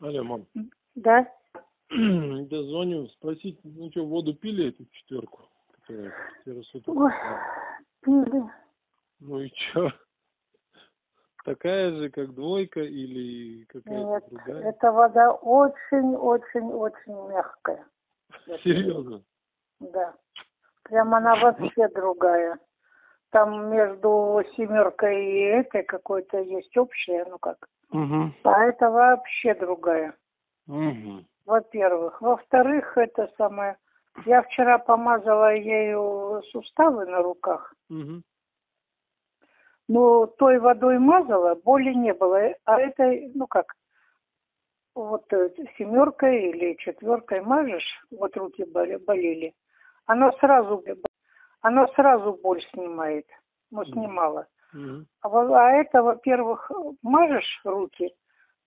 Алло, мам. Да, Да звоню спросить, ну что, воду пили эту четверку, которая четверо суток? Ой. пили. Ну и что? Такая же, как двойка или Нет, какая-то другая? эта вода очень-очень-очень мягкая. Серьезно? Да. Прям она вообще другая. Там между семеркой и этой какой-то есть общее, ну как. Угу. А это вообще другая. Угу. Во-первых. Во-вторых, это самое. Я вчера помазала ею суставы на руках. Угу. Ну, той водой мазала, боли не было. А этой, ну как, вот э, семеркой или четверкой мажешь, вот руки болели, оно сразу, оно сразу боль снимает. Ну, снимала. Угу. А, а это, во-первых, мажешь руки,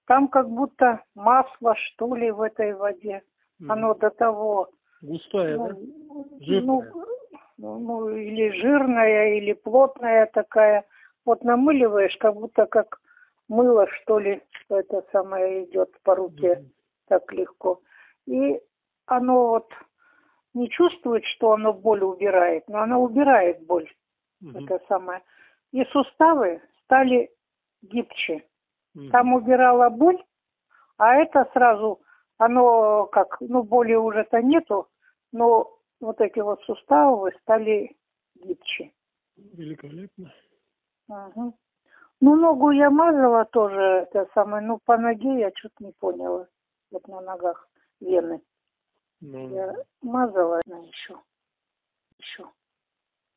там как будто масло, что ли, в этой воде. Оно до того, Густая, ну, да? ну, Жирная. ну, ну, или жирная, или плотная такая. Вот намыливаешь, как будто как мыло, что ли, это самое идет по руке Мгм. так легко. И оно вот не чувствует, что оно боль убирает, но оно убирает боль, Мгм. это самое. И суставы стали гибче. Мгм. Там убирала боль, а это сразу, оно как, ну боли уже-то нету, но вот эти вот суставы стали гибче. Великолепно. Мгм. Ну, ногу я мазала тоже, это самое, ну, по ноге я что-то не поняла. Вот на ногах вены. Ну, Я мазала на еще. Еще.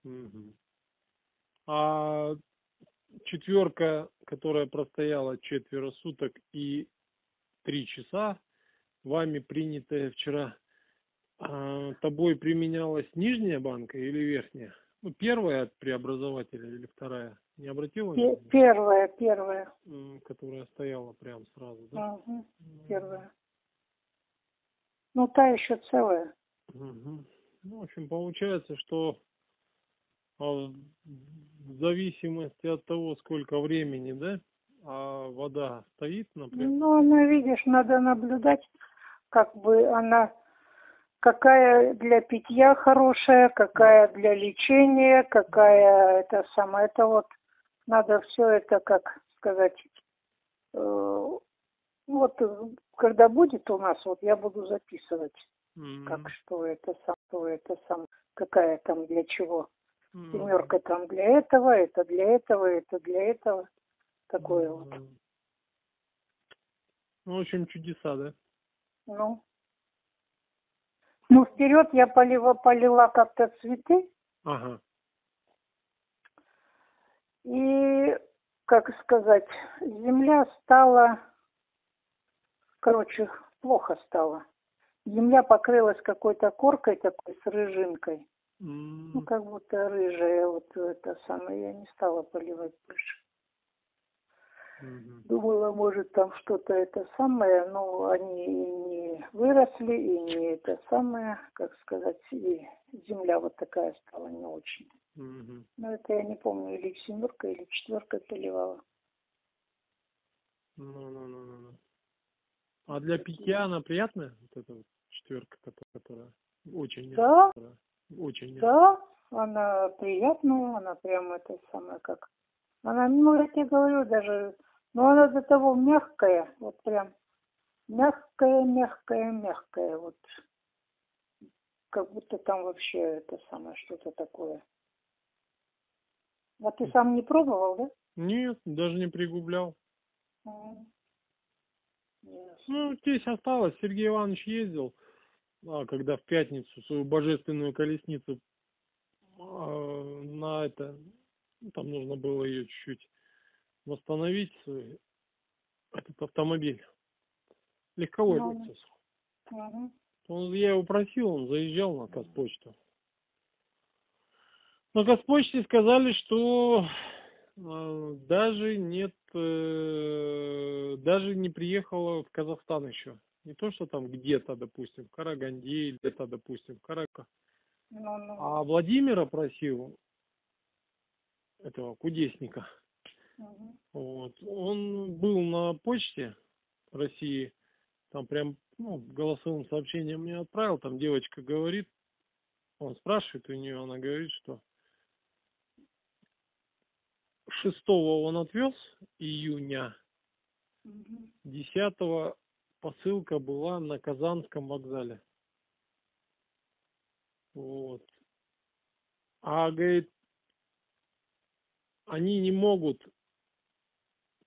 мгм. А четверка, которая простояла четверо суток и три часа, вами принятая вчера, а, тобой применялась нижняя банка или верхняя? Ну, первая от преобразователя или вторая? Не обратила внимания? Первая, первая. Которая стояла прям сразу, да? Мгм, Первая. Ну, та еще целая. Мгм. Ну, в общем, получается, что в зависимости от того, сколько времени, да, а вода стоит, например, Ну, она, видишь, надо наблюдать, как бы она, какая для питья хорошая, какая для лечения, какая это самое, это вот надо все это, как сказать, э, вот э, когда будет у нас, вот я буду записывать, м, как что это сам, что это сам, какая там для чего. М, Семерка там для этого, это для этого, это для этого. Такое вот. м. Ну, в общем, чудеса, да? Ну. Ну, вперед я полила, полила как-то цветы. Ага. И, как сказать, земля стала, короче, плохо стало. Земля покрылась какой-то коркой такой с рыжинкой. Ну, как будто рыжая, вот это самое. Я не стала поливать больше. мгм. Думала, может, там что-то это самое, но они не выросли, и не это самое, как сказать, и земля вот такая стала не очень. Мгм. Но это я не помню, или семерка, или четверка поливала. Ну, ну, ну, ну, ну. А для питья она приятная? Вот эта вот четверка, которая, очень мягкая, Да, очень да, она приятная, она прям это самое как... Она, ну, я тебе говорю, даже, ну, она до того мягкая, вот прям мягкая, мягкая, мягкая, вот. Как будто там вообще это самое, что-то такое. А ты сам не пробовал, да? Нет, даже не пригублял. М. Ясно. Ну, здесь осталось. Сергей Иванович ездил, когда в пятницу свою божественную колесницу а, на это, ну, там нужно было ее чуть-чуть восстановить, свой, этот автомобиль. Легковой Ну, Lexus. Мгм. Он, я его просил, он заезжал на Казпочту. На Казпочте сказали, что э, даже нет, э, даже не приехала в Казахстан еще. Не то, что там где-то, допустим, в Караганде, или где-то, допустим, в Карака. Ну, ну, А Владимира просил, этого кудесника, мгм. вот, он был на почте России Там прям, ну, голосовым сообщением мне отправил, там девочка говорит, он спрашивает у нее, она говорит, что шестого он отвез июня, десятого посылка была на Казанском вокзале. Вот. А, говорит, они не могут,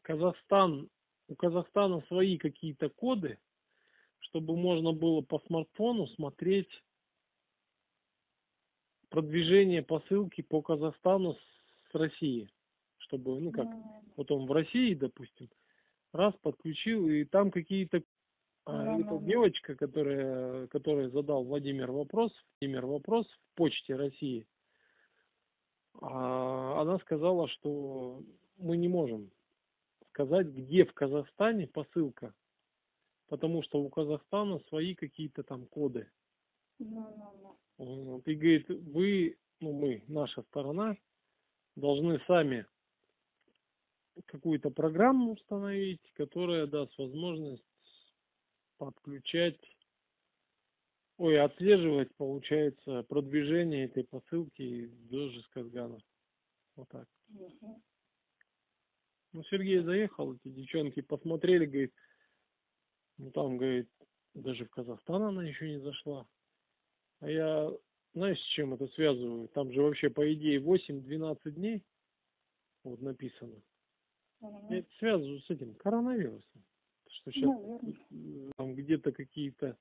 Казахстан, у Казахстана свои какие-то коды, чтобы можно было по смартфону смотреть продвижение посылки по Казахстану с России. Чтобы, ну как, вот он в России, допустим, раз подключил, и там какие-то... А, ну, ну. девочка, которая, которая задал Владимир вопрос, Владимир вопрос в почте России, а, она сказала, что мы не можем сказать, где в Казахстане посылка, потому что у Казахстана свои какие-то там коды. Ну, ну, ну. И говорит, вы, ну мы, наша сторона, должны сами какую-то программу установить, которая даст возможность подключать, ой, отслеживать, получается, продвижение этой посылки до Жесказгана. Вот так. Мгм. Ну, Сергей заехал, эти девчонки посмотрели, говорит, ну там, говорит, даже в Казахстан она еще не зашла. А я, знаешь, с чем это связываю? Там же вообще, по идее, 8-12 дней, вот написано. Мгм. Я это связываю с этим коронавирусом. Что сейчас Наверно. там где-то какие-то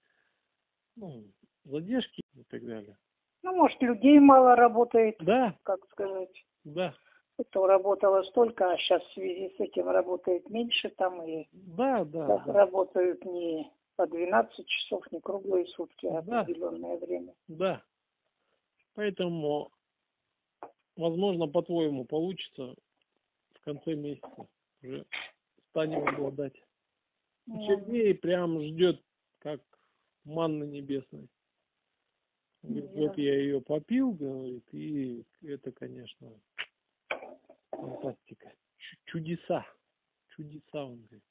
ну, задержки и так далее. Ну, может, людей мало работает, Да, как сказать. да, Это работало столько, а сейчас в связи с этим работает меньше там и да, да, да, да, работают не по 12 часов, не круглые сутки, а Да. определенное время. да. Поэтому, возможно, по-твоему получится в конце месяца уже станем обладать. Ну, Сергей прям ждет, как манны небесной. Говорит, вот я ее попил, говорит, и это, конечно, фантастика. Чу- Чудеса. Чудеса, он говорит.